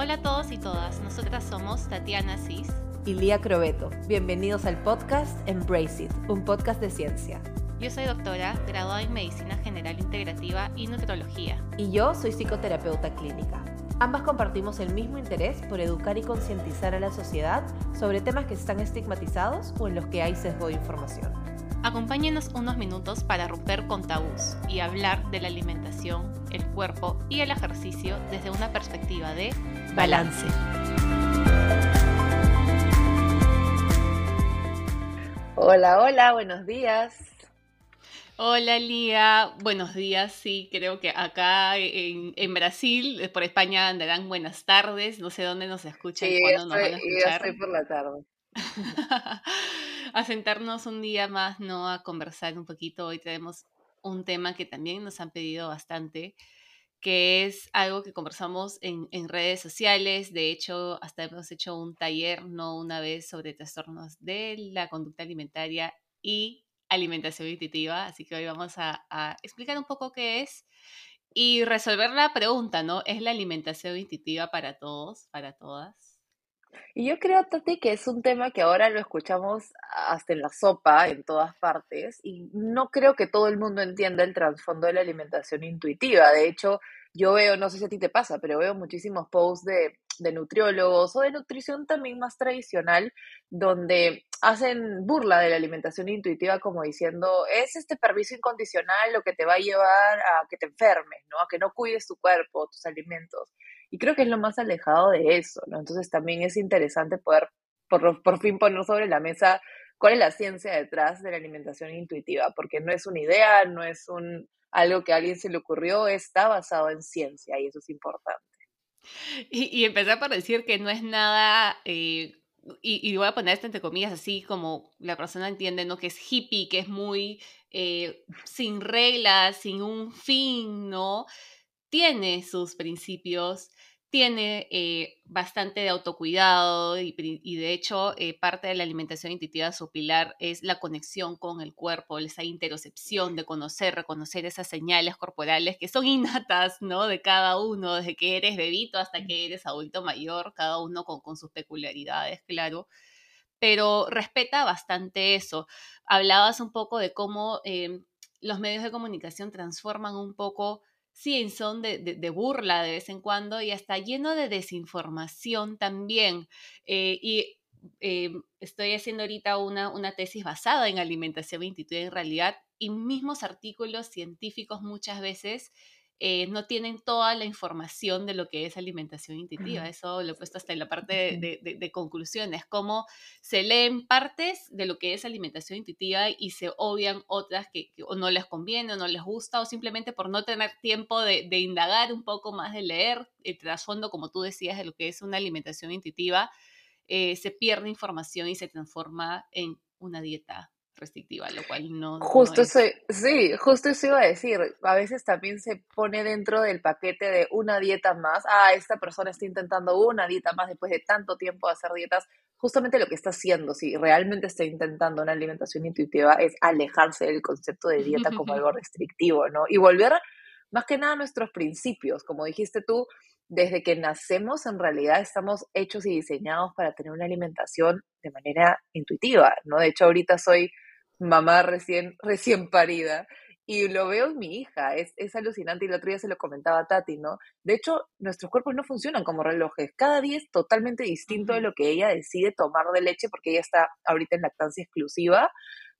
Hola a todos y todas, nosotras somos Tatiana Cis y Lía Crobeto. Bienvenidos al podcast Embrace It, un podcast de ciencia. Yo soy doctora, graduada en Medicina General Integrativa y Nutrología. Y yo soy psicoterapeuta clínica. Ambas compartimos el mismo interés por educar y concientizar a la sociedad sobre temas que están estigmatizados o en los que hay sesgo de información. Acompáñenos unos minutos para romper con tabús y hablar de la alimentación, el cuerpo y el ejercicio desde una perspectiva de balance. Hola, hola, buenos días. Hola Lía, buenos días. Sí, creo que acá en, Brasil, por España andarán buenas tardes. No sé dónde nos escuchan, sí, cuándo nos van a escuchar. estoy por la tarde. a sentarnos un día más, ¿no? A conversar un poquito. Hoy tenemos un tema que también nos han pedido bastante, que es algo que conversamos en, redes sociales. De hecho, hasta hemos hecho un taller, no una vez, sobre trastornos de la conducta alimentaria y alimentación intuitiva. Así que hoy vamos a, a explicar un poco qué es y resolver la pregunta, ¿no? ¿Es la alimentación intuitiva para todos, para todas? Y yo creo, Tati, que es un tema que ahora lo escuchamos hasta en la sopa, en todas partes, y no creo que todo el mundo entienda el trasfondo de la alimentación intuitiva. De hecho, yo veo, no sé si a ti te pasa, pero veo muchísimos posts de, de nutriólogos o de nutrición también más tradicional, donde hacen burla de la alimentación intuitiva como diciendo, es este permiso incondicional lo que te va a llevar a que te enfermes, ¿no? A que no cuides tu cuerpo, tus alimentos. Y creo que es lo más alejado de eso, ¿no? Entonces también es interesante poder por, por fin poner sobre la mesa cuál es la ciencia detrás de la alimentación intuitiva, porque no es una idea, no es un algo que a alguien se le ocurrió, está basado en ciencia y eso es importante. Y, y empezar por decir que no es nada, eh, y, y, voy a poner esto entre comillas, así como la persona entiende, ¿no? Que es hippie, que es muy eh, sin reglas, sin un fin, ¿no? Tiene sus principios, tiene eh, bastante de autocuidado y, de hecho eh, parte de la alimentación intuitiva, su pilar es la conexión con el cuerpo, esa interocepción de conocer, reconocer esas señales corporales que son innatas, ¿no? De cada uno, desde que eres bebito hasta que eres adulto mayor, cada uno con, con sus peculiaridades, claro. Pero respeta bastante eso. Hablabas un poco de cómo em, los medios de comunicación transforman un poco sí, son de, de, burla de vez en cuando y hasta lleno de desinformación también. Eh, y eh, estoy haciendo ahorita una, una, tesis basada en alimentación intuitiva en realidad y mismos artículos científicos muchas veces eh, no tienen toda la información de lo que es alimentación intuitiva. Eso lo he puesto hasta en la parte de, de, de, conclusiones, cómo se leen partes de lo que es alimentación intuitiva y se obvian otras que, o no les conviene o no les gusta o simplemente por no tener tiempo de, indagar un poco más, de leer el trasfondo, como tú decías, de lo que es una alimentación intuitiva, eh, se pierde información y se transforma en una dieta restrictiva, lo cual no... Justo eso, sí, justo eso iba a decir. A veces también se pone dentro del paquete de una dieta más. Ah, esta persona está intentando una dieta más después de tanto tiempo de hacer dietas. Justamente lo que está haciendo, si realmente está intentando una alimentación intuitiva, es alejarse del concepto de dieta como algo restrictivo, ¿no? Y volver más que nada a nuestros principios. Como dijiste tú, desde que nacemos en realidad estamos hechos y diseñados para tener una alimentación de manera intuitiva, ¿no? De hecho, ahorita soy mamá recién, recién parida. Y lo veo en mi hija, es, es alucinante y el otro día se lo comentaba a Tati, ¿no? De hecho, nuestros cuerpos no funcionan como relojes, cada día es totalmente distinto de lo que ella decide tomar de leche porque ella está ahorita en lactancia exclusiva,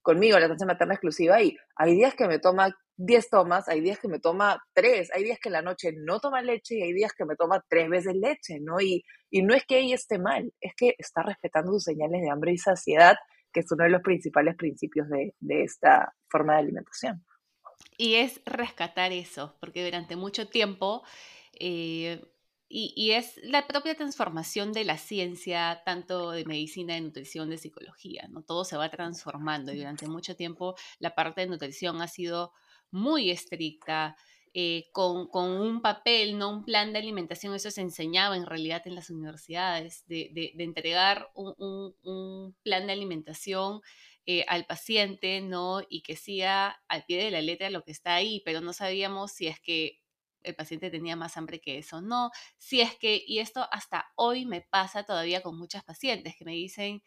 conmigo, lactancia materna exclusiva, y hay días que me toma 10 tomas, hay días que me toma 3, hay días que en la noche no toma leche y hay días que me toma 3 veces leche, ¿no? Y, y no es que ella esté mal, es que está respetando sus señales de hambre y saciedad que es uno de los principales principios de, esta forma de alimentación. Y es rescatar eso, porque durante mucho tiempo, eh, y, es la propia transformación de la ciencia, tanto de medicina, de nutrición, de psicología, ¿no? Todo se va transformando y durante mucho tiempo la parte de nutrición ha sido muy estricta, eh, con, un papel, no un plan de alimentación, eso se enseñaba en realidad en las universidades, de, entregar un, plan de alimentación eh, al paciente, ¿no? Y que siga al pie de la letra lo que está ahí, pero no sabíamos si es que el paciente tenía más hambre que eso, no. Si es que, y esto hasta hoy me pasa todavía con muchas pacientes que me dicen,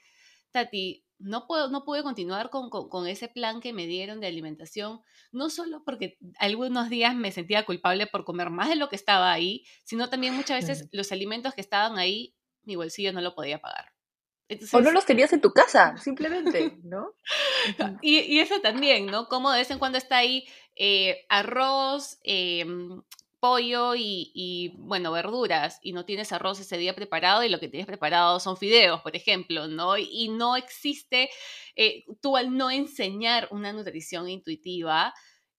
Tati, no, puedo, no pude continuar con, con, ese plan que me dieron de alimentación, no solo porque algunos días me sentía culpable por comer más de lo que estaba ahí, sino también muchas veces los alimentos que estaban ahí, mi bolsillo no lo podía pagar. o no los tenías en tu casa, simplemente, ¿no? y, y, eso también, ¿no? Como de vez en cuando está ahí eh, arroz, eh, pollo y, bueno, verduras y no tienes arroz ese día preparado y lo que tienes preparado son fideos, por ejemplo, ¿no? Y, no existe, eh, tú al no enseñar una nutrición intuitiva,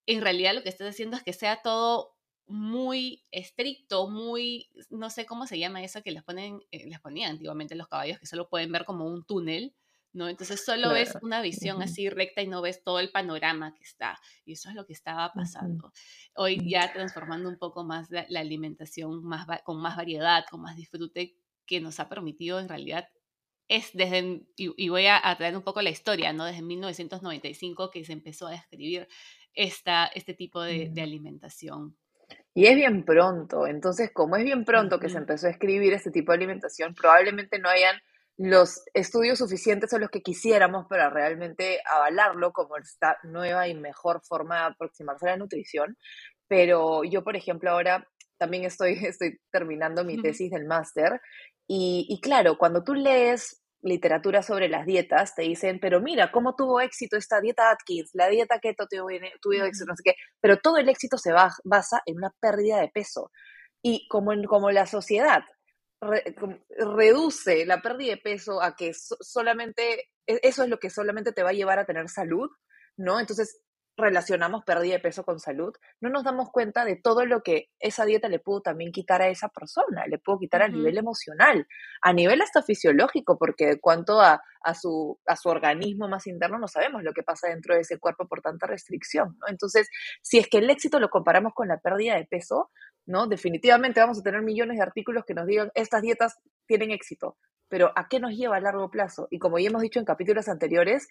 en realidad lo que estás haciendo es que sea todo muy estricto, muy, no sé cómo se llama eso que les ponen, eh, les ponían antiguamente los caballos, que solo pueden ver como un túnel, ¿no? Entonces solo ves una visión así recta y no ves todo el panorama que está. Y eso es lo que estaba pasando. Hoy ya transformando un poco más la, alimentación más, con más variedad, con más disfrute, que nos ha permitido en realidad es desde, y, voy a, traer un poco la historia, ¿no? Desde 1995 que se empezó a describir esta, este tipo de, alimentación. Y es bien pronto, entonces como es bien pronto que se empezó a escribir este tipo de alimentación, probablemente no hayan los estudios suficientes son los que quisiéramos para realmente avalarlo como esta nueva y mejor forma de aproximarse a la nutrición. Pero yo, por ejemplo, ahora también estoy, estoy terminando mi tesis del máster y, y claro, cuando tú lees literatura sobre las dietas, te dicen, pero mira, cómo tuvo éxito esta dieta Atkins, la dieta keto tuvo, tuvo éxito, no sé qué, pero todo el éxito se basa en una pérdida de peso. Y como, en, como la sociedad reduce la pérdida de peso a que solamente, e, eso es lo que solamente te va a llevar a tener salud, ¿no? Entonces relacionamos pérdida de peso con salud, no nos damos cuenta de todo lo que esa dieta le pudo también quitar a esa persona, le pudo quitar a nivel emocional, a nivel hasta fisiológico, porque cuanto a, a, su, a su organismo más interno no sabemos lo que pasa dentro de ese cuerpo por tanta restricción, ¿no? Entonces, si es que el éxito lo comparamos con la pérdida de peso, ¿no? Definitivamente vamos a tener millones de artículos que nos digan, estas dietas tienen éxito, pero ¿a qué nos lleva a largo plazo? Y como ya hemos dicho en capítulos anteriores,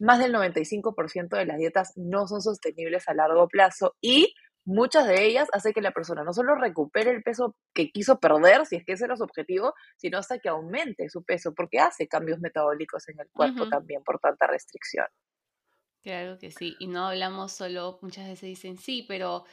más del 95% de las dietas no son sostenibles a largo plazo y muchas de ellas hacen que la persona no solo recupere el peso que quiso perder, si es que ese era su objetivo, sino hasta que aumente su peso, porque hace cambios metabólicos en el cuerpo también por tanta restricción. Claro que sí, y no hablamos solo, muchas veces dicen, sí, pero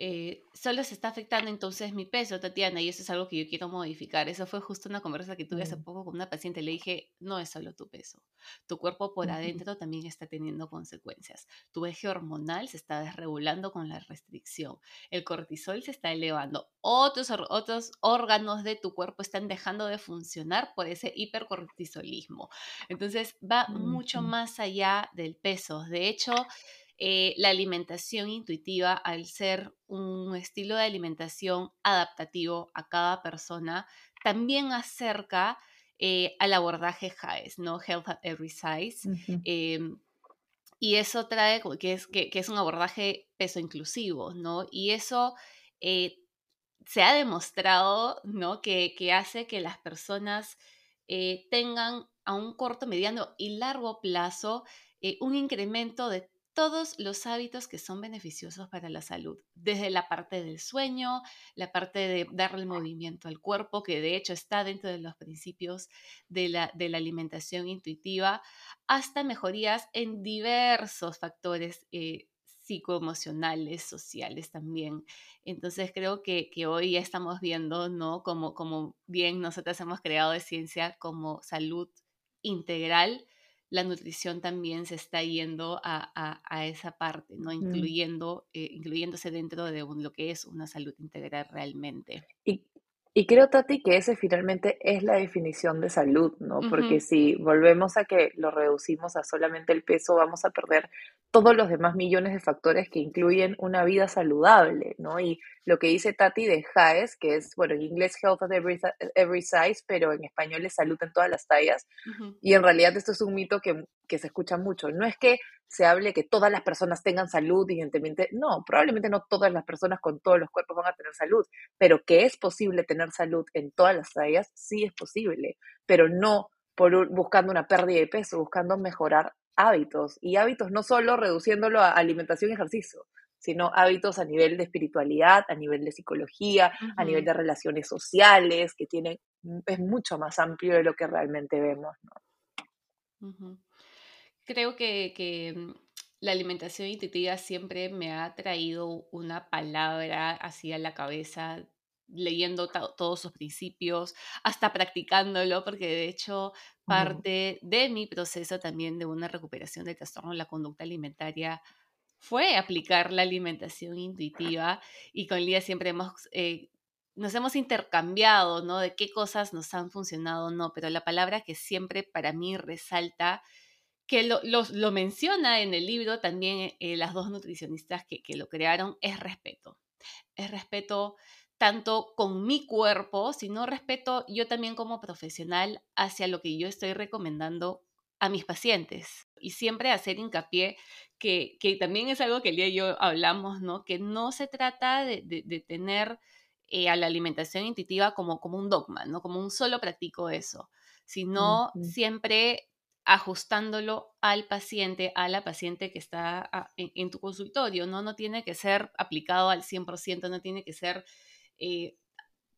eh, solo se está afectando entonces mi peso, Tatiana, y eso es algo que yo quiero modificar. Eso fue justo una conversa que tuve hace poco con una paciente. Le dije, no es solo tu peso, tu cuerpo por adentro también está teniendo consecuencias. Tu eje hormonal se está desregulando con la restricción. El cortisol se está elevando. Otros, otros órganos de tu cuerpo están dejando de funcionar por ese hipercortisolismo. Entonces va mucho más allá del peso. De hecho, eh, la alimentación intuitiva, al ser un estilo de alimentación adaptativo a cada persona, también acerca eh, al abordaje HAES, ¿no? Health at Every Size. Em, y eso trae que es, que, es un abordaje peso inclusivo, ¿no? Y eso eh, se ha demostrado, ¿no? Que, que hace que las personas tengan a un corto, mediano y largo plazo un incremento de todos los hábitos que son beneficiosos para la salud, desde la parte del sueño, la parte de darle movimiento al cuerpo, que de hecho está dentro de los principios de la, de la alimentación intuitiva, hasta mejorías en diversos factores eh, psicoemocionales, sociales también. Entonces creo que, que, hoy ya estamos viendo, ¿no? Como, como bien nosotros hemos creado de ciencia como salud integral, la nutrición también se está yendo a, esa parte, ¿no? Mm. Incluyendo, eh, incluyéndose dentro de lo que es una salud integral realmente. Y, y creo, Tati, que ese finalmente es la definición de salud, ¿no? Porque si volvemos a que lo reducimos a solamente el peso, vamos a perder todos los demás millones de factores que incluyen una vida saludable, ¿no? Y lo que dice Tati de HAES, que es, bueno, en inglés Health at Every, Size, pero en español es salud en todas las tallas. Y en realidad esto es un mito que, que, se escucha mucho. No es que se hable que todas las personas tengan salud, evidentemente, no, probablemente no todas las personas con todos los cuerpos van a tener salud, pero que es posible tener salud en todas las tallas, sí es posible, pero no por buscando una pérdida de peso, buscando mejorar hábitos y hábitos no solo reduciéndolo a alimentación y ejercicio, sino hábitos a nivel de espiritualidad, a nivel de psicología, a nivel de relaciones sociales, que tienen, es mucho más amplio de lo que realmente vemos. Creo que, mm, la alimentación intuitiva siempre me ha traído una palabra así a la cabeza leyendo todos sus principios, hasta practicándolo, porque de hecho parte de mi proceso también de una recuperación de trastorno de la conducta alimentaria fue aplicar la alimentación intuitiva y con Lía siempre hemos, eh, nos hemos intercambiado, ¿no? De qué cosas nos han funcionado o no, pero la palabra que siempre para mí resalta, que lo, lo, menciona en el libro también eh, las dos nutricionistas que, que lo crearon, es respeto. Es respeto tanto con mi cuerpo, sino respeto yo también como profesional hacia lo que yo estoy recomendando a mis pacientes. Y siempre hacer hincapié que, que también es algo que el y yo hablamos, ¿no? Que no se trata de, de, tener eh, a la alimentación intuitiva como, como un dogma, ¿no? Como un solo practico eso, sino siempre ajustándolo al paciente, a la paciente que está ah, en, tu consultorio, ¿no? No tiene que ser aplicado al 100%, no tiene que ser eh,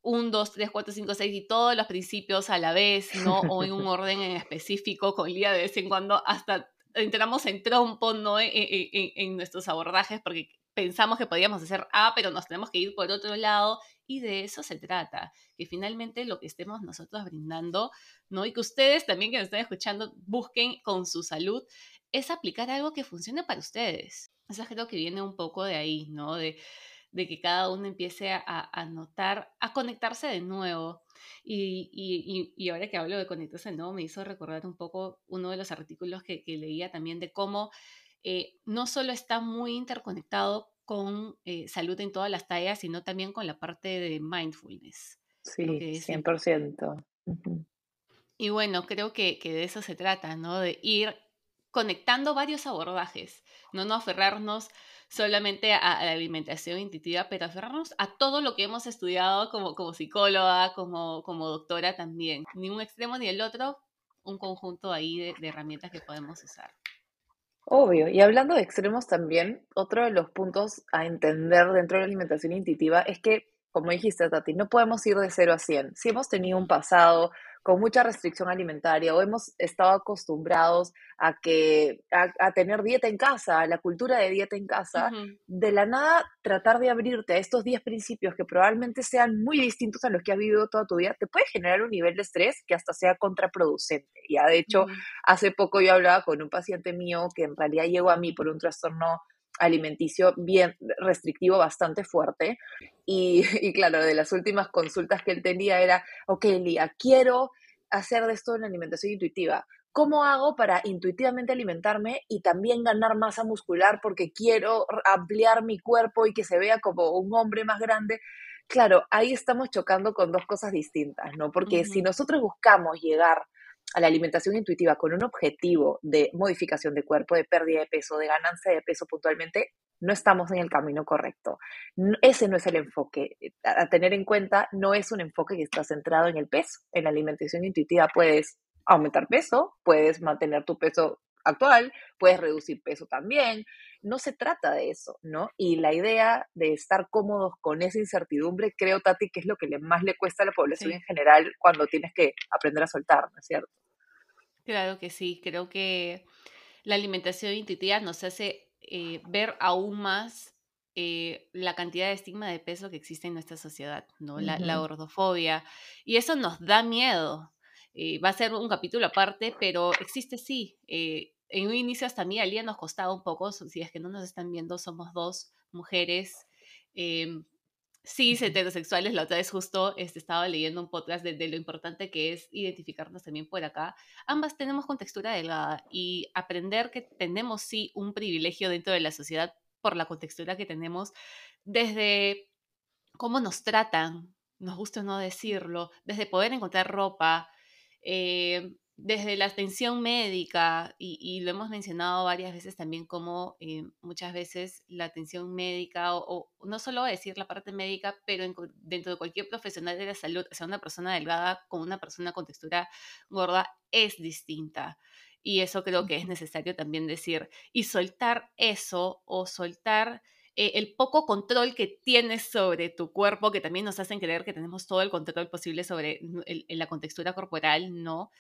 un, dos, tres, cuatro, cinco, seis y todos los principios a la vez, ¿no? O en un orden en específico, con día de vez en cuando hasta entramos en trompo, ¿no? E, e, e, en, nuestros abordajes porque pensamos que podíamos hacer A, pero nos tenemos que ir por otro lado y de eso se trata, que finalmente lo que estemos nosotros brindando, ¿no? Y que ustedes también que nos están escuchando busquen con su salud, es aplicar algo que funcione para ustedes. Eso creo que viene un poco de ahí, ¿no? De, de que cada uno empiece a, a notar, a conectarse de nuevo. Y, y, y, ahora que hablo de conectarse de nuevo, me hizo recordar un poco uno de los artículos que, que leía también de cómo eh, no solo está muy interconectado con eh, salud en todas las tallas, sino también con la parte de mindfulness. Sí, 100%. Y bueno, creo que, que, de eso se trata, ¿no? De ir conectando varios abordajes, no no aferrarnos solamente a, la alimentación intuitiva, pero aferrarnos a todo lo que hemos estudiado como, como psicóloga, como, como doctora también. Ni un extremo ni el otro, un conjunto ahí de, de herramientas que podemos usar. Obvio, y hablando de extremos también, otro de los puntos a entender dentro de la alimentación intuitiva es que, como dijiste, Tati, no podemos ir de 0 a 100. Si hemos tenido un pasado con mucha restricción alimentaria o hemos estado acostumbrados a, que, a, tener dieta en casa, a la cultura de dieta en casa, de la nada tratar de abrirte a estos 10 principios que probablemente sean muy distintos a los que has vivido toda tu vida, te puede generar un nivel de estrés que hasta sea contraproducente. Ya, de hecho, hace poco yo hablaba con un paciente mío que en realidad llegó a mí por un trastorno alimenticio bien restrictivo bastante fuerte. Y, y, claro, de las últimas consultas que él tenía era, ok, Lía, quiero hacer de esto una alimentación intuitiva. ¿Cómo hago para intuitivamente alimentarme y también ganar masa muscular porque quiero ampliar mi cuerpo y que se vea como un hombre más grande? Claro, ahí estamos chocando con dos cosas distintas, ¿no? Porque si nosotros buscamos llegar a la alimentación intuitiva con un objetivo de modificación de cuerpo, de pérdida de peso, de ganancia de peso puntualmente, no estamos en el camino correcto. Ese no es el enfoque. A tener en cuenta, no es un enfoque que está centrado en el peso. En la alimentación intuitiva puedes aumentar peso, puedes mantener tu peso actual, puedes reducir peso también. No se trata de eso, ¿no? Y la idea de estar cómodos con esa incertidumbre, creo, Tati, que es lo que más le cuesta a la población en general cuando tienes que aprender a soltar, ¿no es cierto? Claro que sí, creo que la alimentación intuitiva nos hace eh, ver aún más eh, la cantidad de estigma de peso que existe en nuestra sociedad, ¿no? La, gordofobia. Y eso nos da miedo. Eh, va a ser un capítulo aparte, pero existe sí. En un inicio hasta a mí día nos costaba un poco, si es que no nos están viendo, somos dos mujeres em, Sí, heterosexuales, la otra vez justo este, estaba leyendo un podcast de, lo importante que es identificarnos también por acá. Ambas tenemos contextura delgada y aprender que tenemos sí un privilegio dentro de la sociedad por la contextura que tenemos, desde cómo nos tratan, nos gusta no decirlo, desde poder encontrar ropa, eh, desde la atención médica, y, lo hemos mencionado varias veces también como eh, muchas veces la atención médica, o, no solo decir la parte médica, pero dentro de cualquier profesional de la salud, sea una persona delgada con una persona con textura gorda, es distinta. Y eso creo que es necesario también decir. Y soltar eso o soltar eh, el poco control que tienes sobre tu cuerpo, que también nos hacen creer que tenemos todo el control posible sobre la contextura corporal, no.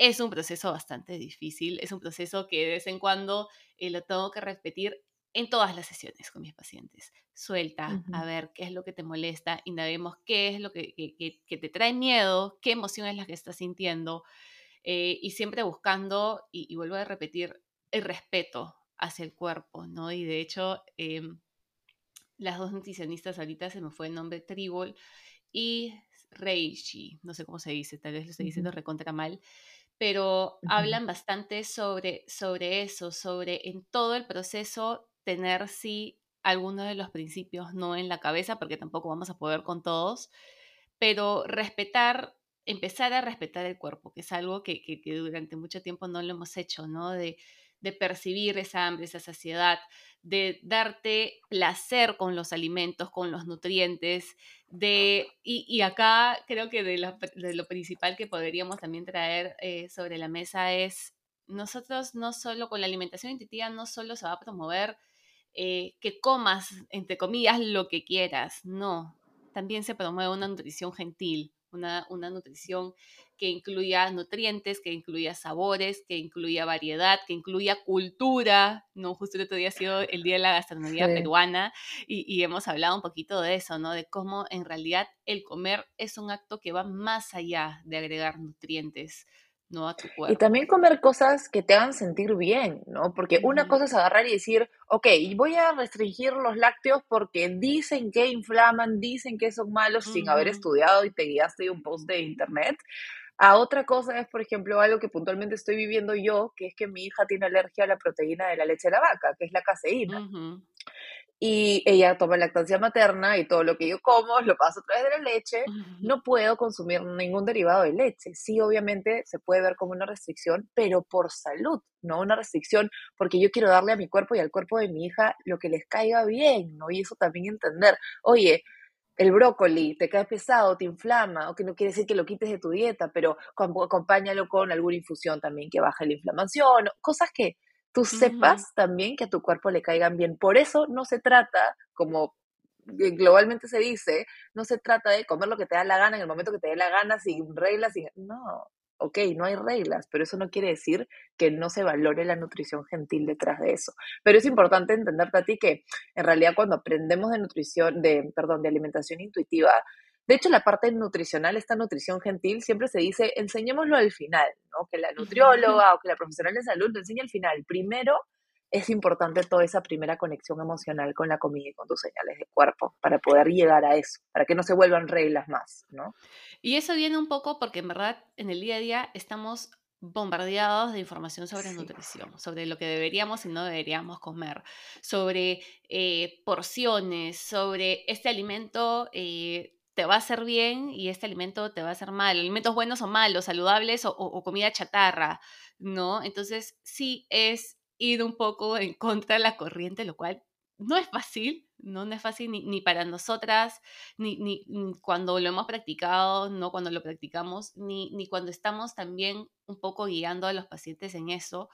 Es un proceso bastante difícil, es un proceso que de vez en cuando eh, lo tengo que repetir en todas las sesiones con mis pacientes. Suelta, a ver qué es lo que te molesta, indaguemos qué es lo que, que, te trae miedo, qué emoción es la que estás sintiendo, eh, y siempre buscando, y, vuelvo a repetir, el respeto hacia el cuerpo, ¿no? Y de hecho, em, las dos nutricionistas ahorita se me fue el nombre Tribol y Reishi, no sé cómo se dice, tal vez lo estoy diciendo recontra mal, pero hablan bastante sobre, sobre eso, sobre en todo el proceso tener sí algunos de los principios no en la cabeza, porque tampoco vamos a poder con todos, pero respetar, empezar a respetar el cuerpo, que es algo que, que, durante mucho tiempo no lo hemos hecho, ¿no? De, de percibir esa hambre, esa saciedad, de darte placer con los alimentos, con los nutrientes, de, y, acá creo que de lo, principal que podríamos también traer eh, sobre la mesa es, nosotros no solo con la alimentación intuitiva, no solo se va a promover eh, que comas, entre comillas, lo que quieras. No, también se promueve una nutrición gentil, una, una nutrición que incluya nutrientes, que incluya sabores, que incluya variedad, que incluya cultura. No, justo el otro día ha sido el Día de la Gastronomía Peruana y, y, hemos hablado un poquito de eso, ¿no? De cómo en realidad el comer es un acto que va más allá de agregar nutrientes no a tu cuerpo. Y también comer cosas que te hagan sentir bien, ¿no? Porque una cosa es agarrar y decir, ok, voy a restringir los lácteos porque dicen que inflaman, dicen que son malos sin haber estudiado y te guiaste de un post de internet. A otra cosa es, por ejemplo, algo que puntualmente estoy viviendo yo, que es que mi hija tiene alergia a la proteína de la leche de la vaca, que es la caseína y ella toma lactancia materna y todo lo que yo como lo paso a través de la leche, no puedo consumir ningún derivado de leche. Sí, obviamente se puede ver como una restricción, pero por salud, no una restricción porque yo quiero darle a mi cuerpo y al cuerpo de mi hija lo que les caiga bien, ¿no? Y eso también entender, oye, el brócoli te cae pesado, te inflama, o que no quiere decir que lo quites de tu dieta, pero acompáñalo con alguna infusión también que baje la inflamación, cosas que tú sepas también que a tu cuerpo le caigan bien. Por eso no se trata, como globalmente se dice, no se trata de comer lo que te da la gana en el momento que te dé la gana, sin reglas, sin... No, ok, no hay reglas, pero eso no quiere decir que no se valore la nutrición gentil detrás de eso. Pero es importante entender, Tati, que en realidad cuando aprendemos de nutrición, de, perdón, de alimentación intuitiva, de hecho, la parte nutricional, esta nutrición gentil, siempre se dice, enseñémoslo al final, ¿no? Que la nutrióloga o que la profesional de salud lo enseñe al final. Primero, es importante toda esa primera conexión emocional con la comida y con tus señales de cuerpo para poder llegar a eso, para que no se vuelvan reglas más, ¿no? Y eso viene un poco porque en verdad en el día a día estamos bombardeados de información sobre nutrición, sobre lo que deberíamos y no deberíamos comer, sobre eh, porciones, sobre este alimento eh, te va a hacer bien y este alimento te va a hacer mal. Alimentos buenos o malos, saludables o, comida chatarra, ¿no? Entonces sí es ir un poco en contra de la corriente, lo cual no es fácil, no, es fácil ni, para nosotras, ni, ni, cuando lo hemos practicado, no cuando lo practicamos, ni, ni cuando estamos también un poco guiando a los pacientes en eso,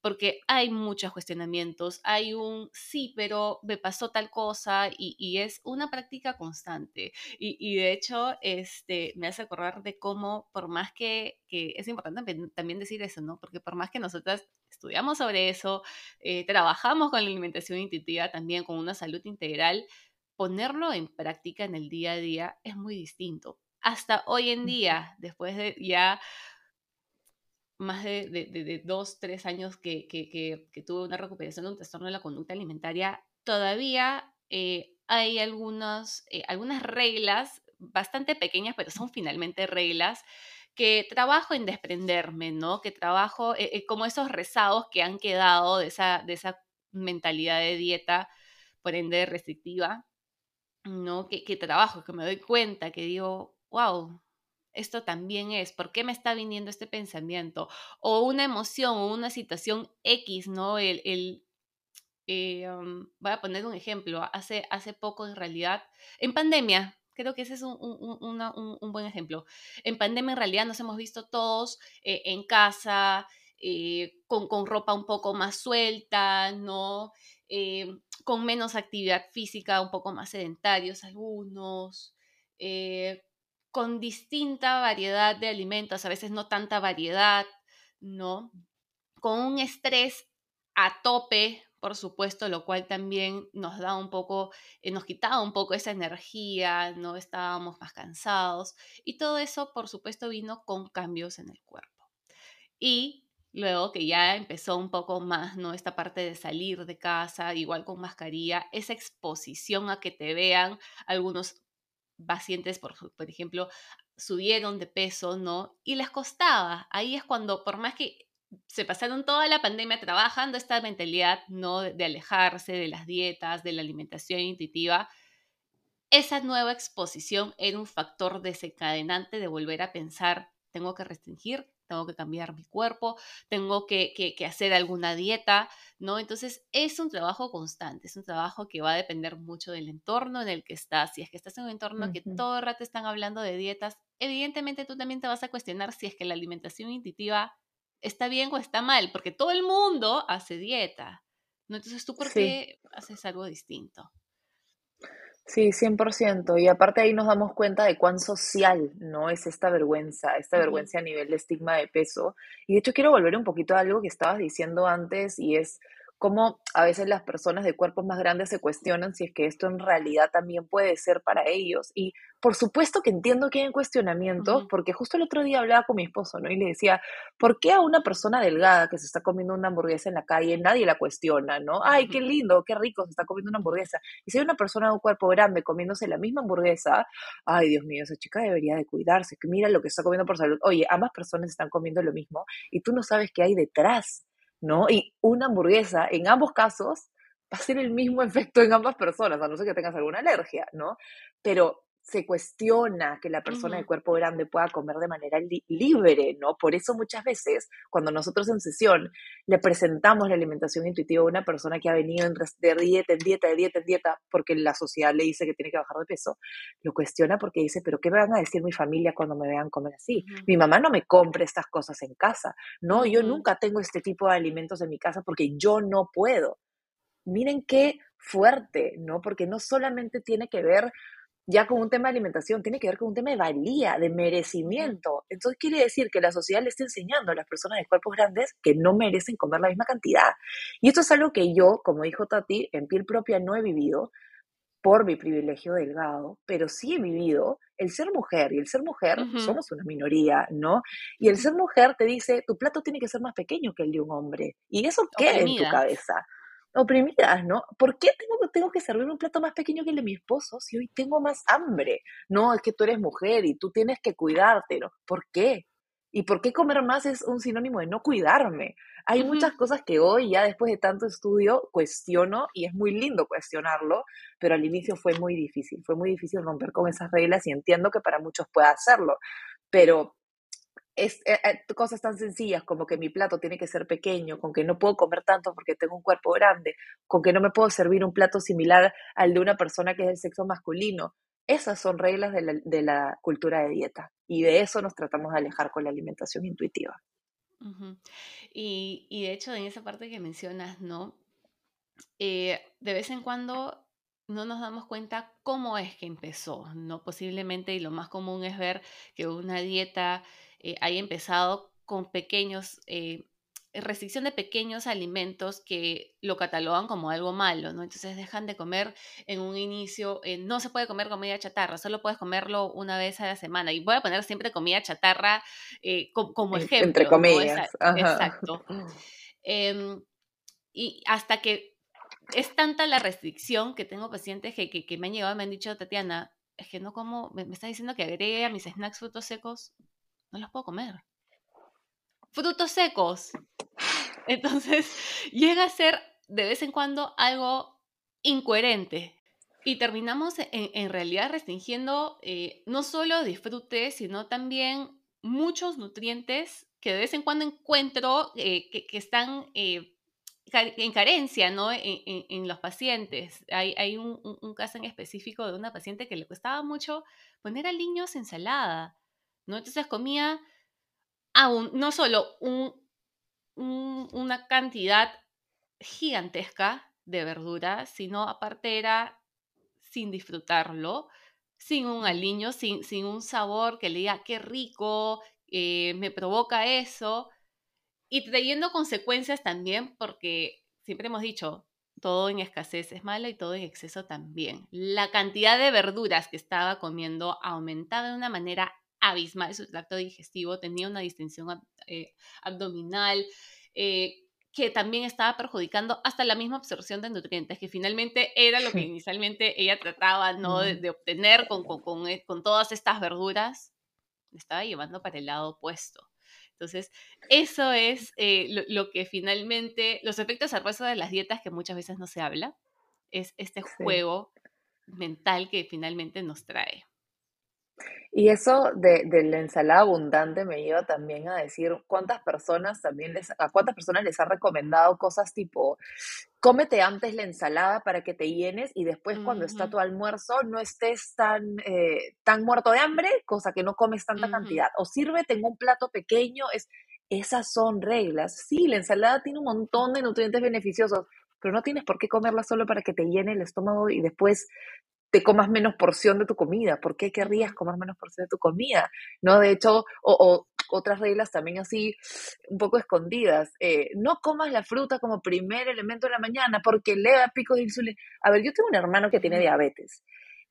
porque hay muchos cuestionamientos, hay un sí, pero me pasó tal cosa y, es una práctica constante. Y, de hecho, este, me hace acordar de cómo, por más que, es importante también decir eso, ¿no? Porque por más que nosotras estudiamos sobre eso, eh, trabajamos con la alimentación intuitiva también, con una salud integral, ponerlo en práctica en el día a día es muy distinto. Hasta hoy en día, después de ya más de, dos, tres años que, tuve una recuperación de un trastorno de la conducta alimentaria, todavía eh, hay algunas, eh, algunas reglas bastante pequeñas, pero son finalmente reglas que trabajo en desprenderme, ¿no? Que trabajo eh, como esos rezagos que han quedado de esa, de esa mentalidad de dieta, por ende restrictiva, ¿no? Que, que trabajo, que me doy cuenta, que digo, wow, esto también es, ¿por qué me está viniendo este pensamiento? O una emoción o una situación X, ¿no? El, el eh, voy a poner un ejemplo, hace, hace poco en realidad, en pandemia, creo que ese es un, un, buen ejemplo. En pandemia en realidad nos hemos visto todos eh, en casa, eh, con, con, ropa un poco más suelta, ¿no? con menos actividad física, un poco más sedentarios algunos, con distinta variedad de alimentos, a veces no tanta variedad, ¿no? Con un estrés a tope, por supuesto, lo cual también nos da un poco, eh, nos quitaba un poco esa energía, no estábamos más cansados y todo eso, por supuesto, vino con cambios en el cuerpo. Y luego que ya empezó un poco más, ¿no? Esta parte de salir de casa, igual con mascarilla, esa exposición a que te vean algunos pacientes, por, ejemplo, subieron de peso, ¿no? Y les costaba. Ahí es cuando, por más que se pasaron toda la pandemia trabajando esta mentalidad, ¿no? De, alejarse de las dietas, de la alimentación intuitiva, esa nueva exposición era un factor desencadenante de volver a pensar, tengo que restringir, tengo que cambiar mi cuerpo, tengo que, hacer alguna dieta, ¿no? Entonces es un trabajo constante, es un trabajo que va a depender mucho del entorno en el que estás. Si es que estás en un entorno que todo el rato están hablando de dietas, evidentemente tú también te vas a cuestionar si es que la alimentación intuitiva está bien o está mal, porque todo el mundo hace dieta, ¿no? Entonces tú, ¿por qué haces algo distinto? Sí, 100%. Y aparte ahí nos damos cuenta de cuán social, ¿no? Es esta vergüenza, esta vergüenza a nivel de estigma de peso. Y de hecho quiero volver un poquito a algo que estabas diciendo antes y es cómo a veces las personas de cuerpos más grandes se cuestionan si es que esto en realidad también puede ser para ellos. Y por supuesto que entiendo que hay cuestionamientos, porque justo el otro día hablaba con mi esposo, ¿no? Y le decía, ¿por qué a una persona delgada que se está comiendo una hamburguesa en la calle nadie la cuestiona, ¿no? Ay, qué lindo, qué rico, se está comiendo una hamburguesa. Y si hay una persona de un cuerpo grande comiéndose la misma hamburguesa, ay, Dios mío, esa chica debería de cuidarse, que mira lo que está comiendo por salud. Oye, ambas personas están comiendo lo mismo y tú no sabes qué hay detrás ¿no? Y una hamburguesa, en ambos casos, va a ser el mismo efecto en ambas personas, a no ser que tengas alguna alergia, ¿no? Pero se cuestiona que la persona de cuerpo grande pueda comer de manera libre, ¿no? Por eso muchas veces, cuando nosotros en sesión le presentamos la alimentación intuitiva a una persona que ha venido de dieta en dieta, de dieta en dieta, porque la sociedad le dice que tiene que bajar de peso, lo cuestiona porque dice, pero ¿qué me van a decir mi familia cuando me vean comer así? Mi mamá no me compra estas cosas en casa, ¿no? Yo nunca tengo este tipo de alimentos en mi casa porque yo no puedo. Miren qué fuerte, ¿no? Porque no solamente tiene que ver ya con un tema de alimentación, tiene que ver con un tema de valía, de merecimiento. Entonces quiere decir que la sociedad le está enseñando a las personas de cuerpos grandes que no merecen comer la misma cantidad. Y esto es algo que yo, como dijo Tati, en piel propia no he vivido por mi privilegio delgado, pero sí he vivido el ser mujer, y el ser mujer somos una minoría, ¿no? Y el ser mujer te dice, tu plato tiene que ser más pequeño que el de un hombre. ¿Y eso qué en tu cabeza? Oprimidas, ¿no? ¿Por qué tengo, tengo que servir un plato más pequeño que el de mi esposo si hoy tengo más hambre? No, es que tú eres mujer y tú tienes que cuidarte, ¿no? ¿Por qué? ¿Y por qué comer más es un sinónimo de no cuidarme? Hay muchas cosas que hoy, ya después de tanto estudio, cuestiono y es muy lindo cuestionarlo, pero al inicio fue muy difícil, fue muy difícil romper con esas reglas y entiendo que para muchos pueda hacerlo, pero es, eh, eh, cosas tan sencillas como que mi plato tiene que ser pequeño, con que no puedo comer tanto porque tengo un cuerpo grande, con que no me puedo servir un plato similar al de una persona que es del sexo masculino. Esas son reglas de la, cultura de dieta y de eso nos tratamos de alejar con la alimentación intuitiva. y, de hecho, en esa parte que mencionas, ¿no? Eh, de vez en cuando no nos damos cuenta cómo es que empezó, ¿no? Posiblemente, y lo más común es ver que una dieta eh, haya empezado con pequeños, eh, restricción de pequeños alimentos que lo catalogan como algo malo, ¿no? Entonces dejan de comer en un inicio, eh, no se puede comer comida chatarra, solo puedes comerlo una vez a la semana. Y voy a poner siempre comida chatarra como ejemplo. Entre comillas. Exacto. Em, y hasta que es tanta la restricción que tengo pacientes que, que, me han llegado y me han dicho, Tatiana, es que no como, me, me está diciendo que agregue a mis snacks frutos secos no los puedo comer. Frutos secos. Entonces llega a ser de vez en cuando algo incoherente. Y terminamos en, realidad restringiendo eh, no solo disfrute, sino también muchos nutrientes que de vez en cuando encuentro eh, que, están eh, en carencia ¿no? en, los pacientes. Hay, hay un, un, caso en específico de una paciente que le costaba mucho poner al niño ensalada. ¿No? Entonces comía aún, no solo un, una cantidad gigantesca, de verduras, sino aparte era sin disfrutarlo, sin un aliño, sin, sin un sabor que le diga qué rico, eh, me provoca eso, y trayendo consecuencias también, porque siempre hemos dicho, todo en escasez es malo y todo en exceso también. La cantidad de verduras que estaba comiendo aumentaba de una manera abismal su tracto digestivo, tenía una distensión eh, abdominal, eh, que también estaba perjudicando hasta la misma absorción de nutrientes, que finalmente era lo que inicialmente ella trataba ¿no? de, obtener con, con, eh, con, todas estas verduras, le estaba llevando para el lado opuesto. Entonces, eso es lo, que finalmente, los efectos adversos de las dietas que muchas veces no se habla, es este juego mental que finalmente nos trae. Y eso de, de, la ensalada abundante me lleva también a decir cuántas personas también les, a cuántas personas les ha recomendado cosas tipo, cómete antes la ensalada para que te llenes y después cuando está tu almuerzo no estés tan, eh, tan muerto de hambre, cosa que no comes tanta cantidad. O sírvete en un plato pequeño, es, esas son reglas. Sí, la ensalada tiene un montón de nutrientes beneficiosos, pero no tienes por qué comerla solo para que te llene el estómago y después te comas menos porción de tu comida. ¿Por qué querrías comer menos porción de tu comida? ¿No? De hecho, o, otras reglas también así un poco escondidas. Eh, no comas la fruta como primer elemento de la mañana porque eleva picos de insulina. A ver, yo tengo un hermano que tiene diabetes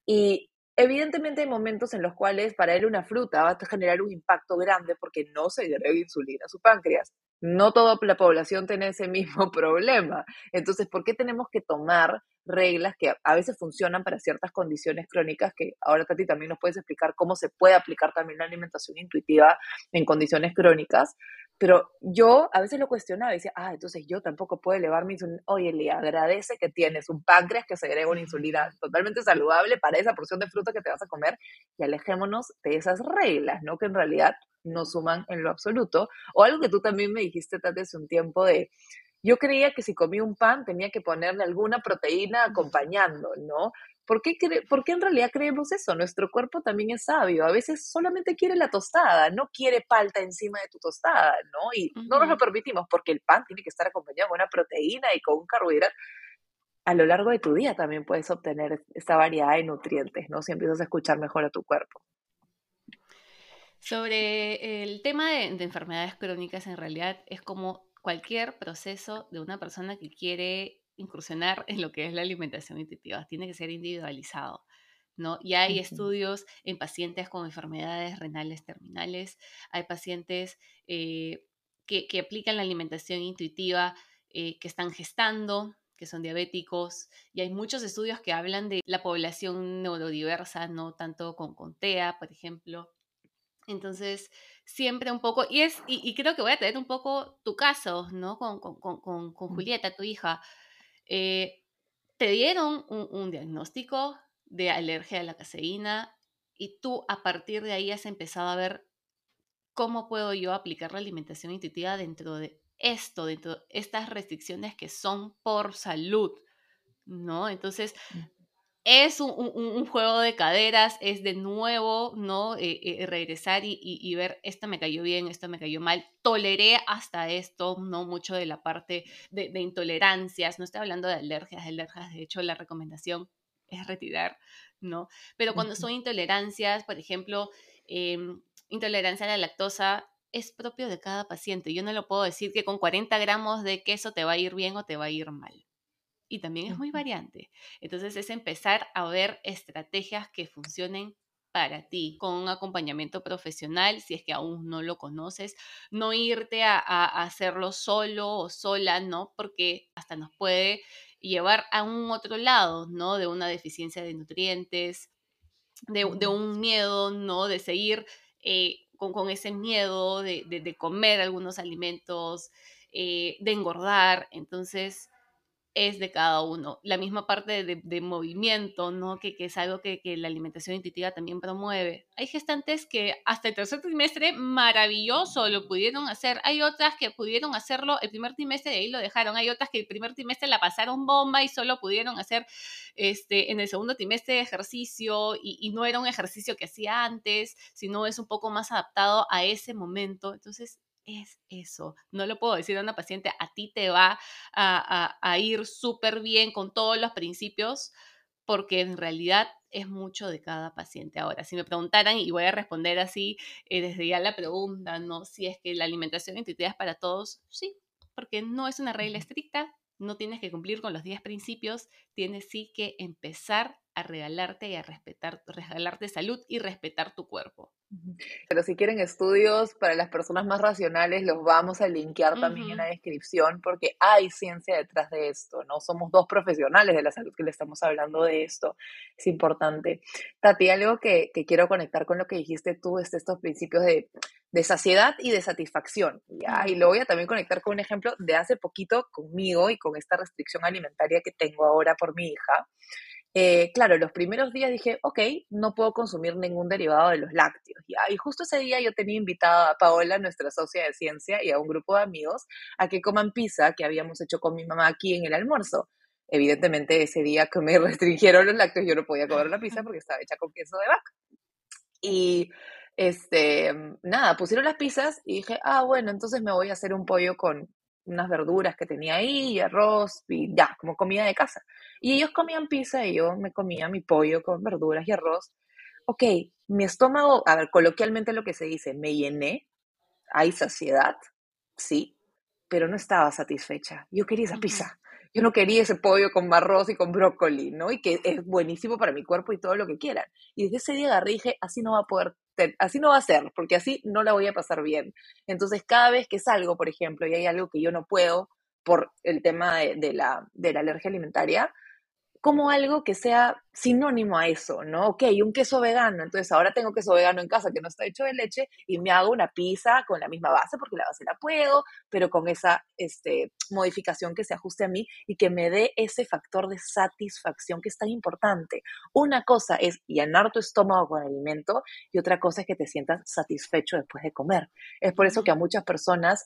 y evidentemente hay momentos en los cuales para él una fruta va a generar un impacto grande porque no se agrega insulina a su páncreas. No toda la población tiene ese mismo problema. Entonces, ¿por qué tenemos que tomar reglas que a veces funcionan para ciertas condiciones crónicas, que ahora Tati también nos puedes explicar cómo se puede aplicar también la alimentación intuitiva en condiciones crónicas, pero yo a veces lo cuestionaba y decía, ah, entonces yo tampoco puedo elevar mi insulina. Oye, le agradece que tienes un páncreas que segrega una insulina totalmente saludable para esa porción de fruta que te vas a comer y alejémonos de esas reglas, ¿no? Que en realidad no suman en lo absoluto. O algo que tú también me dijiste, Tati, hace un tiempo de, yo creía que si comía un pan tenía que ponerle alguna proteína acompañando, ¿no? ¿Por qué, ¿Por qué en realidad creemos eso? Nuestro cuerpo también es sabio. A veces solamente quiere la tostada, no quiere palta encima de tu tostada, ¿no? Y no nos lo permitimos porque el pan tiene que estar acompañado con una proteína y con un carbohidrato. A lo largo de tu día también puedes obtener esta variedad de nutrientes, ¿no? Si empiezas a escuchar mejor a tu cuerpo. Sobre el tema de, de enfermedades crónicas, en realidad es como cualquier proceso de una persona que quiere incursionar en lo que es la alimentación intuitiva. Tiene que ser individualizado. ¿no? Y hay estudios en pacientes con enfermedades renales terminales, hay pacientes eh, que, aplican la alimentación intuitiva eh, que están gestando, que son diabéticos, y hay muchos estudios que hablan de la población neurodiversa, ¿no? Tanto con, con TEA, por ejemplo. Entonces, siempre un poco, y es, y, creo que voy a tener un poco tu caso, ¿no? Con, con, con, con Julieta, tu hija. Eh, te dieron un, diagnóstico de alergia a la caseína y tú a partir de ahí has empezado a ver cómo puedo yo aplicar la alimentación intuitiva dentro de esto, dentro de estas restricciones que son por salud, ¿no? Entonces, mm es un, juego de caderas, es de nuevo, ¿no? Eh, eh, regresar y, ver, esto me cayó bien, esto me cayó mal. Toleré hasta esto, no mucho de la parte de, intolerancias, no estoy hablando de alergias, alergias, de hecho la recomendación es retirar, ¿no? Pero cuando son intolerancias, por ejemplo, em, intolerancia a la lactosa, es propio de cada paciente. Yo no lo puedo decir que con 40 gramos de queso te va a ir bien o te va a ir mal y también es muy variante. Entonces es empezar a ver estrategias que funcionen para ti, con un acompañamiento profesional, si es que aún no lo conoces, no irte a, hacerlo solo o sola, ¿no? Porque hasta nos puede llevar a un otro lado, ¿no? De una deficiencia de nutrientes, de, un miedo, ¿no? De seguir eh, con, ese miedo de, comer algunos alimentos, eh, de engordar. Entonces, es de cada uno. La misma parte de, movimiento, ¿no? Que, es algo que, la alimentación intuitiva también promueve. Hay gestantes que hasta el tercer trimestre, maravilloso, lo pudieron hacer. Hay otras que pudieron hacerlo el primer trimestre y ahí lo dejaron. Hay otras que el primer trimestre la pasaron bomba y solo pudieron hacer este, en el segundo trimestre ejercicio y, y no era un ejercicio que hacía antes, sino es un poco más adaptado a ese momento. Entonces, es eso. No lo puedo decir a una paciente, a ti te va a, ir súper bien con todos los principios, porque en realidad es mucho de cada paciente. Ahora, si me preguntaran, y voy a responder así eh, desde ya la pregunta, ¿no? Si es que la alimentación intuitiva es para todos, sí, porque no es una regla estricta, no tienes que cumplir con los 10 principios, tienes sí que empezar a regalarte y a respetar, regalarte salud y respetar tu cuerpo. Pero si quieren estudios para las personas más racionales, los vamos a linkear también en la descripción porque hay ciencia detrás de esto, ¿no? Somos dos profesionales de la salud que le estamos hablando de esto. Es importante. Tati, algo que, quiero conectar con lo que dijiste tú es estos principios de, de saciedad y de satisfacción. ¿ya? Y lo voy a también conectar con un ejemplo de hace poquito conmigo y con esta restricción alimentaria que tengo ahora por mi hija. Eh, claro, los primeros días dije, ok, no puedo consumir ningún derivado de los lácteos. Y justo ese día yo tenía invitada a Paola, nuestra socia de ciencia, y a un grupo de amigos a que coman pizza que habíamos hecho con mi mamá aquí en el almuerzo. Evidentemente, ese día que me restringieron los lácteos, yo no podía comer la pizza porque estaba hecha con queso de vaca. Y este, nada, pusieron las pizzas y dije, ah, bueno, entonces me voy a hacer un pollo con, unas verduras que tenía ahí, y arroz, y ya, como comida de casa. Y ellos comían pizza y yo me comía mi pollo con verduras y arroz. Ok, mi estómago, a ver, coloquialmente lo que se dice, me llené, hay saciedad, sí, pero no estaba satisfecha. Yo quería esa pizza. Yo no quería ese pollo con arroz y con brócoli, ¿no? Y que es buenísimo para mi cuerpo y todo lo que quieran. Y desde ese día agarré dije, así no va a poder así no va a ser, porque así no la voy a pasar bien. Entonces, cada vez que salgo, por ejemplo, y hay algo que yo no puedo por el tema de, la, de la alergia alimentaria, como algo que sea sinónimo a eso, ¿no? Ok, un queso vegano, entonces ahora tengo queso vegano en casa que no está hecho de leche y me hago una pizza con la misma base, porque la base la puedo, pero con esa este, modificación que se ajuste a mí y que me dé ese factor de satisfacción que es tan importante. Una cosa es llenar tu estómago con alimento y otra cosa es que te sientas satisfecho después de comer. Es por eso que a muchas personas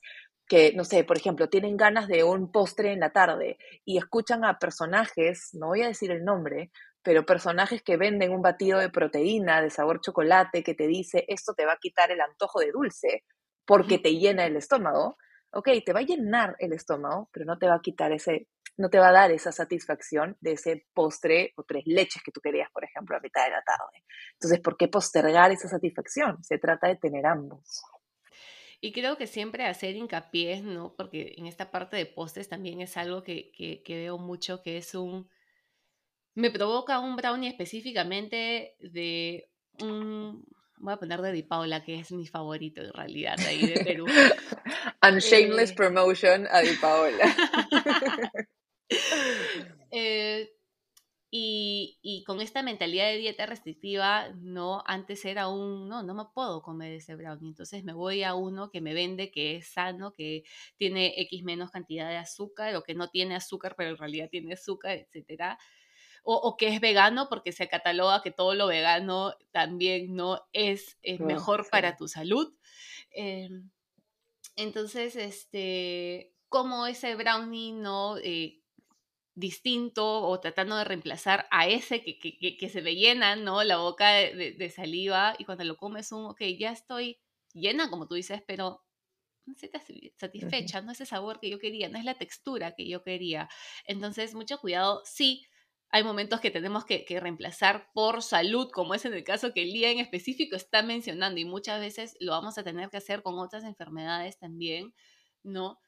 que, no sé, por ejemplo, tienen ganas de un postre en la tarde y escuchan a personajes, no voy a decir el nombre, pero personajes que venden un batido de proteína de sabor chocolate que te dice esto te va a quitar el antojo de dulce porque te llena el estómago. Ok, te va a llenar el estómago, pero no te va a quitar ese, no te va a dar esa satisfacción de ese postre o tres leches que tú querías, por ejemplo, a mitad de la tarde. Entonces, ¿por qué postergar esa satisfacción? Se trata de tener ambos. Y creo que siempre hacer hincapié, ¿no? Porque en esta parte de postres también es algo que, veo mucho, que es un... Me provoca un brownie específicamente de un... Voy a poner de Di Paula, que es mi favorito en realidad, ahí de Perú. Unshameless eh, promotion a Di Paola. eh, y, con esta mentalidad de dieta restrictiva, no, antes era un, no, no me puedo comer ese brownie, entonces me voy a uno que me vende, que es sano, que tiene X menos cantidad de azúcar, o que no tiene azúcar, pero en realidad tiene azúcar, etcétera. O, que es vegano porque se cataloga que todo lo vegano también no es, mejor para tu salud. Em, entonces, este, como ese brownie no eh, distinto o tratando de reemplazar a ese que, que, que se me llena, ¿no? La boca de, saliva y cuando lo comes un, ok, ya estoy llena, como tú dices, pero no estoy satisfecha, no es el sabor que yo quería, no es la textura que yo quería. Entonces, mucho cuidado, sí. Hay momentos que tenemos que, que reemplazar por salud, como es en el caso que el día en específico está mencionando, y muchas veces lo vamos a tener que hacer con otras enfermedades también, ¿no?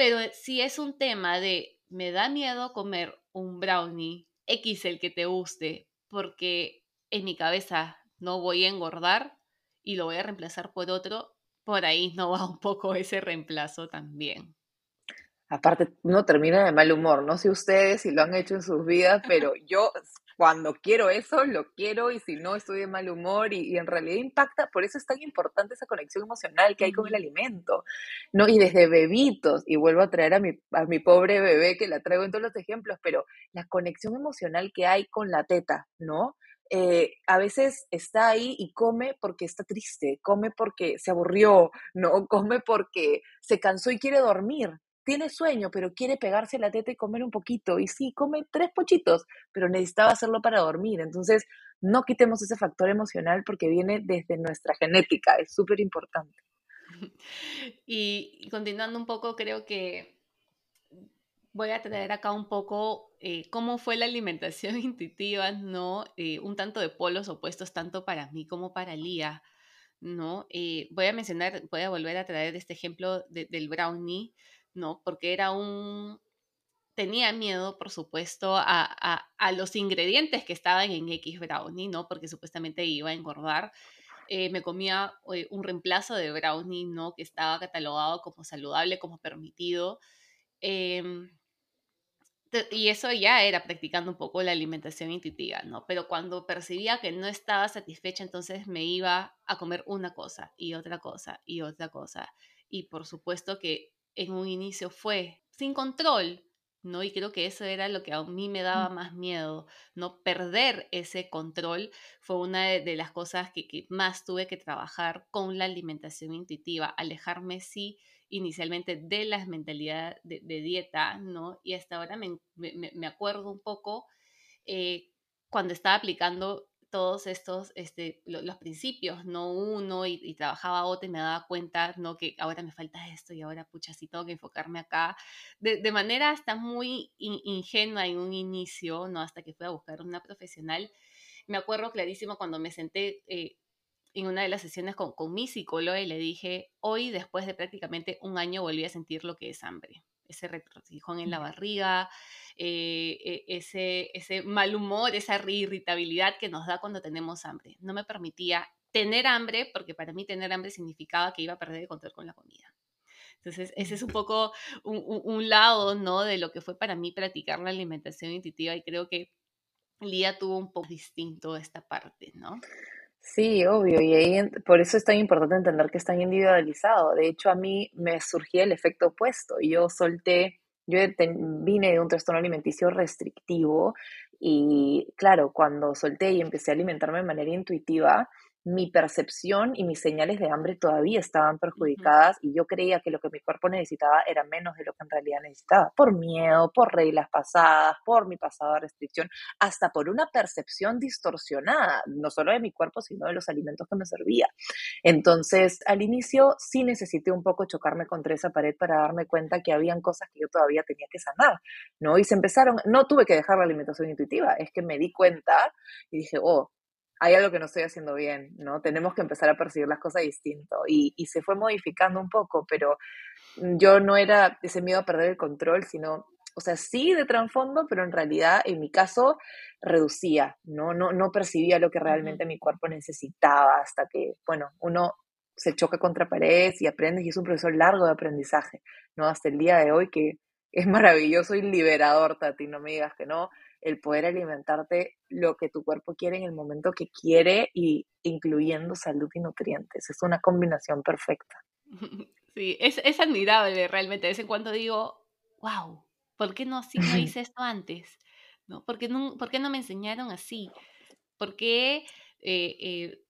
Pero si es un tema de me da miedo comer un brownie X el que te guste, porque en mi cabeza no voy a engordar y lo voy a reemplazar por otro, por ahí no va un poco ese reemplazo también. Aparte, uno termina de mal humor, no sé ustedes si lo han hecho en sus vidas, pero yo cuando quiero eso, lo quiero y si no, estoy de mal humor y, en realidad impacta, por eso es tan importante esa conexión emocional que hay con el alimento, ¿no? Y desde bebitos, y vuelvo a traer a mi, a mi pobre bebé que la traigo en todos los ejemplos, pero la conexión emocional que hay con la teta, ¿no? Eh, a veces está ahí y come porque está triste, come porque se aburrió, no come porque se cansó y quiere dormir, tiene sueño, pero quiere pegarse la teta y comer un poquito. Y sí, come tres pochitos, pero necesitaba hacerlo para dormir. Entonces, no quitemos ese factor emocional porque viene desde nuestra genética, es súper importante. y, continuando un poco, creo que voy a traer acá un poco eh, cómo fue la alimentación intuitiva, ¿no? Eh, un tanto de polos opuestos, tanto para mí como para Lía, ¿no? Eh, voy a mencionar, voy a volver a traer este ejemplo del brownie, ¿no? Porque era un... Tenía miedo, por supuesto, a, a, los ingredientes que estaban en X brownie, ¿no? Porque supuestamente iba a engordar. me comía un reemplazo de brownie, ¿no? Que estaba catalogado como saludable, como permitido. Em, y eso ya era practicando un poco la alimentación intuitiva, ¿no? Pero cuando percibía que no estaba satisfecha, entonces me iba a comer una cosa y otra cosa y otra cosa. Y por supuesto que en un inicio fue sin control, ¿no? Y creo que eso era lo que a mí me daba más miedo, ¿no? Perder ese control fue una de, las cosas que, que, más tuve que trabajar con la alimentación intuitiva, alejarme sí inicialmente de las mentalidades de, dieta, ¿no? Y hasta ahora me, me, acuerdo un poco eh, cuando estaba aplicando todos estos, este, los, principios, no uno, y, trabajaba otro y me daba cuenta, ¿no? Que ahora me falta esto y ahora, pucha, sí tengo que enfocarme acá. De, de manera hasta muy ingenua en un inicio, ¿no? Hasta que fui a buscar una profesional. Me acuerdo clarísimo cuando me senté eh, en una de las sesiones con, con mi psicóloga y le dije, hoy después de prácticamente un año volví a sentir lo que es hambre, ese retorcijón en la barriga, eh, e, ese, ese mal humor, esa irritabilidad que nos da cuando tenemos hambre. No me permitía tener hambre porque para mí tener hambre significaba que iba a perder el control con la comida. Entonces, ese es un poco un, un, lado, ¿no? De lo que fue para mí practicar la alimentación intuitiva y creo que Lía tuvo un poco distinto esta parte, ¿no? Sí, obvio, y ahí por eso es tan importante entender que es tan individualizado. De hecho, a mí me surgía el efecto opuesto. Yo solté, yo vine de un trastorno alimenticio restrictivo y claro, cuando solté y empecé a alimentarme de manera intuitiva, mi percepción y mis señales de hambre todavía estaban perjudicadas y yo creía que lo que mi cuerpo necesitaba era menos de lo que en realidad necesitaba, por miedo, por reglas pasadas, por mi pasado de restricción, hasta por una percepción distorsionada, no solo de mi cuerpo, sino de los alimentos que me servía. Entonces, al inicio sí necesité un poco chocarme contra esa pared para darme cuenta que habían cosas que yo todavía tenía que sanar, ¿no? Y se empezaron, no tuve que dejar la alimentación intuitiva, es que me di cuenta y dije, oh, hay algo que no estoy haciendo bien, ¿no? Tenemos que empezar a percibir las cosas distinto. Y, y, se fue modificando un poco, pero yo no era ese miedo a perder el control, sino, o sea, sí de trasfondo, pero en realidad, en mi caso, reducía, ¿no? No, no percibía lo que realmente mi cuerpo necesitaba hasta que, bueno, uno se choca contra paredes y aprendes y es un proceso largo de aprendizaje, ¿no? Hasta el día de hoy que es maravilloso y liberador, Tati, no me digas que no, el poder alimentarte lo que tu cuerpo quiere en el momento que quiere y incluyendo salud y nutrientes. Es una combinación perfecta. Sí, es, es admirable realmente. De vez en cuando digo, wow, ¿por qué no, así, no hice esto antes? ¿No? ¿Por, qué no, ¿Por qué no me enseñaron así? Porque eh, eh,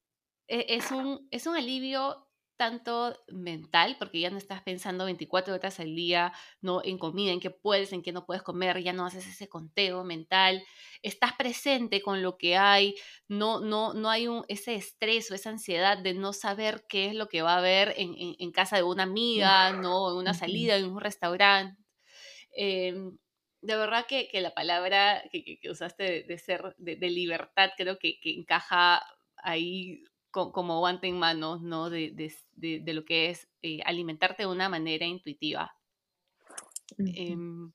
e, es, un, es un alivio tanto mental, porque ya no estás pensando 24 horas al día, no en comida, en qué puedes, en qué no puedes comer, ya no haces ese conteo mental, estás presente con lo que hay, no, no, no hay un, ese estrés o esa ansiedad de no saber qué es lo que va a haber en, en, casa de una amiga, no en una salida, en un restaurante. Em, de verdad que, que, la palabra que, que usaste de, ser, de, de, libertad, creo que, encaja ahí como guante en mano, ¿no? De, de lo que es eh, alimentarte de una manera intuitiva. Em,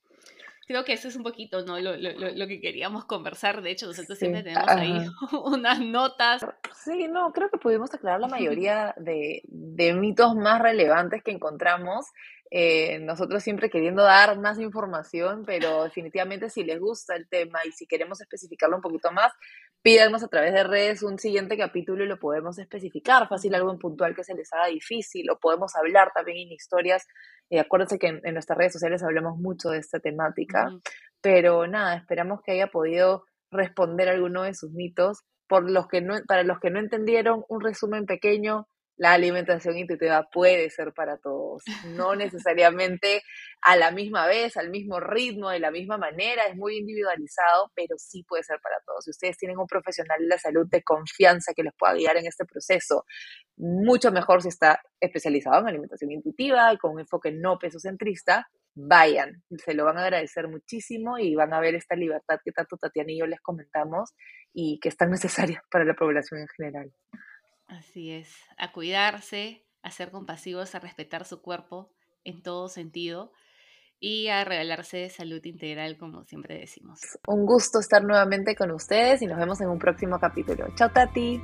creo que eso es un poquito, ¿no? Lo, lo, lo, que queríamos conversar. De hecho, nosotros siempre tenemos ahí unas notas. Sí, no, creo que pudimos aclarar la mayoría de, de mitos más relevantes que encontramos eh, nosotros siempre queriendo dar más información, pero definitivamente si les gusta el tema y si queremos especificarlo un poquito más, pídanos a través de redes un siguiente capítulo y lo podemos especificar, fácil algo en puntual que se les haga difícil, o podemos hablar también en historias. Eh, acuérdense que en, nuestras redes sociales hablamos mucho de esta temática, pero nada, esperamos que haya podido responder alguno de sus mitos. Por los que no, para los que no entendieron, un resumen pequeño la alimentación intuitiva puede ser para todos, no necesariamente a la misma vez, al mismo ritmo, de la misma manera, es muy individualizado, pero sí puede ser para todos. Si ustedes tienen un profesional de la salud de confianza que les pueda guiar en este proceso, mucho mejor si está especializado en alimentación intuitiva y con un enfoque no pesocentrista, vayan, se lo van a agradecer muchísimo y van a ver esta libertad que tanto Tatiana y yo les comentamos y que es tan necesaria para la población en general. Así es, a cuidarse, a ser compasivos, a respetar su cuerpo en todo sentido y a regalarse salud integral, como siempre decimos. Un gusto estar nuevamente con ustedes y nos vemos en un próximo capítulo. Chao, Tati.